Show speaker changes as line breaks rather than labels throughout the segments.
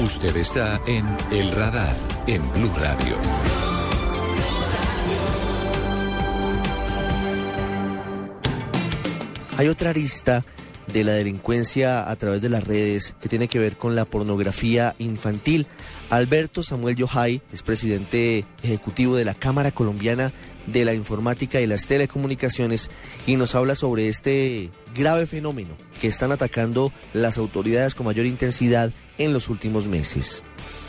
Usted está en El Radar, en Blue Radio.
Hay otra arista de la delincuencia a través de las redes que tiene que ver con la pornografía infantil. Alberto Samuel Yohay es presidente ejecutivo de la Cámara Colombiana de la Informática y las Telecomunicaciones y nos habla sobre este grave fenómeno que están atacando las autoridades con mayor intensidad en los últimos meses.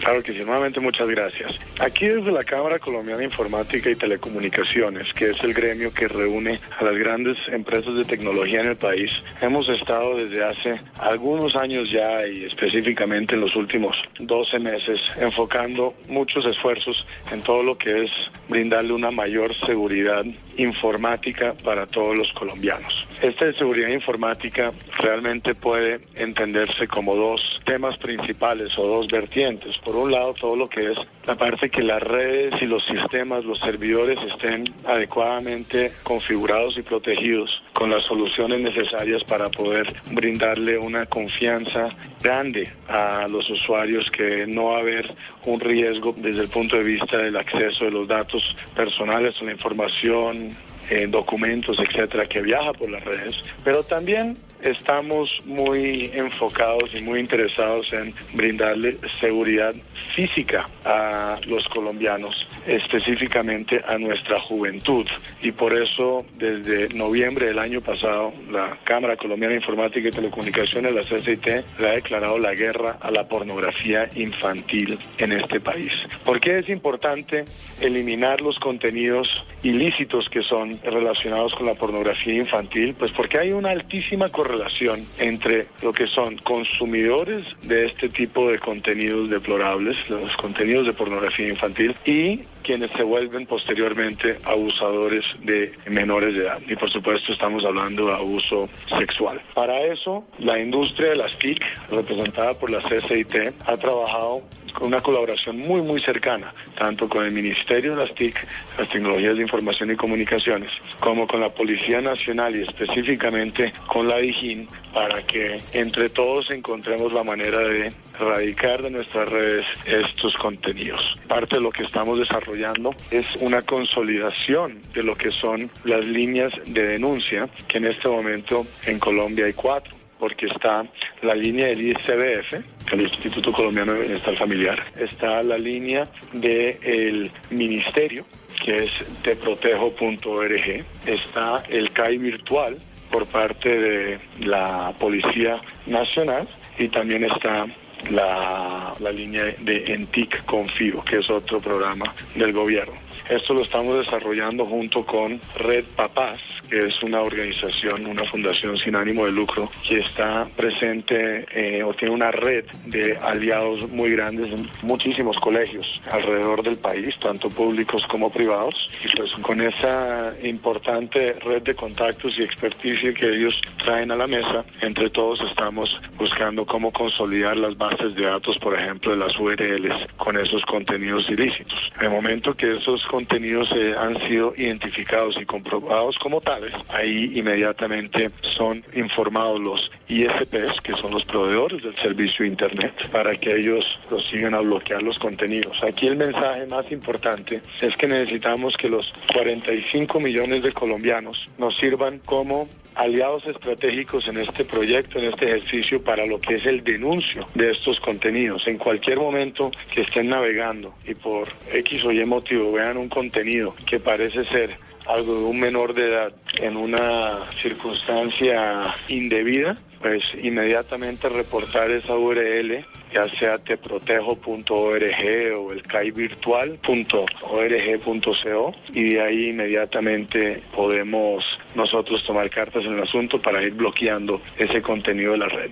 Claro que sí, nuevamente muchas gracias. Aquí desde la Cámara Colombiana de Informática y Telecomunicaciones, que es el gremio que reúne a las grandes empresas de tecnología en el país, hemos estado desde hace algunos años ya y específicamente en los últimos 12 meses enfocando muchos esfuerzos en todo lo que es brindarle una mayor seguridad informática para todos los colombianos. Esta seguridad informática realmente puede entenderse como dos temas principales o dos vertientes. Por un lado, todo lo que es la parte que las redes y los sistemas, los servidores estén adecuadamente configurados y protegidos con las soluciones necesarias para poder brindarle una confianza grande a los usuarios que no va a haber un riesgo desde el punto de vista del acceso de los datos personales información en documentos, etcétera, que viaja por las redes, pero también estamos muy enfocados y muy interesados en brindarle seguridad física a los colombianos, específicamente a nuestra juventud. Y por eso, desde noviembre del año pasado, la Cámara Colombiana de Informática y Telecomunicaciones, la CCIT, le ha declarado la guerra a la pornografía infantil en este país. ¿Por qué es importante eliminar los contenidos ilícitos que son relacionados con la pornografía infantil? Pues porque hay una altísima correlación entre lo que son consumidores de este tipo de contenidos deplorables, los contenidos de pornografía infantil, y quienes se vuelven posteriormente abusadores de menores de edad. Y por supuesto estamos hablando de abuso sexual. Para eso, la industria de las TIC, representada por la CCIT, ha trabajado con una colaboración muy, muy cercana, tanto con el Ministerio de las TIC, las tecnologías de información y comunicaciones, como con la Policía Nacional y específicamente con la DIJÍN, para que entre todos encontremos la manera de erradicar de nuestras redes estos contenidos. Parte de lo que estamos desarrollando es una consolidación de lo que son las líneas de denuncia, que en este momento en Colombia hay cuatro porque está la línea del ICBF, el Instituto Colombiano de Bienestar Familiar, está la línea del Ministerio, que es teprotejo.org, está el CAI virtual por parte de la Policía Nacional y también está la, la línea de ENTIC Confío, que es otro programa del gobierno. Esto lo estamos desarrollando junto con Red Papás, que es una organización, una fundación sin ánimo de lucro, que está presente eh, o tiene una red de aliados muy grandes en muchísimos colegios alrededor del país, tanto públicos como privados. Y pues con esa importante red de contactos y experticia que ellos traen a la mesa, entre todos estamos buscando cómo consolidar las bases de datos, por ejemplo, de las URLs con esos contenidos ilícitos. En momento que esos contenidos eh, han sido identificados y comprobados como tales, ahí inmediatamente son informados los ISPs, que son los proveedores del servicio de Internet, para que ellos sigan a bloquear los contenidos. Aquí el mensaje más importante es que necesitamos que los 45 millones de colombianos nos sirvan como aliados estratégicos en este proyecto, en este ejercicio para lo que es el denuncio de estos contenidos. En cualquier momento que estén navegando y por X o Y motivo vean un contenido que parece ser algo de un menor de edad en una circunstancia indebida, pues inmediatamente reportar esa URL, ya sea teprotejo.org o el caivirtual.org.co y de ahí inmediatamente podemos nosotros tomar cartas en el asunto para ir bloqueando ese contenido de la red.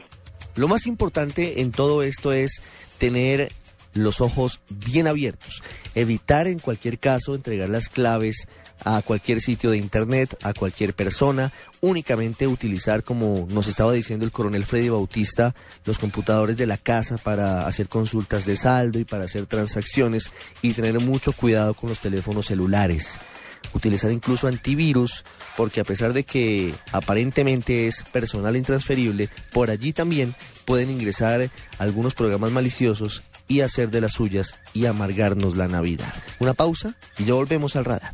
Lo más importante en todo esto es tener los ojos bien abiertos, evitar en cualquier caso entregar las claves a cualquier sitio de internet, a cualquier persona, únicamente utilizar, como nos estaba diciendo el coronel Freddy Bautista, los computadores de la casa para hacer consultas de saldo y para hacer transacciones y tener mucho cuidado con los teléfonos celulares. Utilizar incluso antivirus, porque a pesar de que aparentemente es personal intransferible, por allí también pueden ingresar algunos programas maliciosos y hacer de las suyas y amargarnos la Navidad. Una pausa y ya volvemos al radar.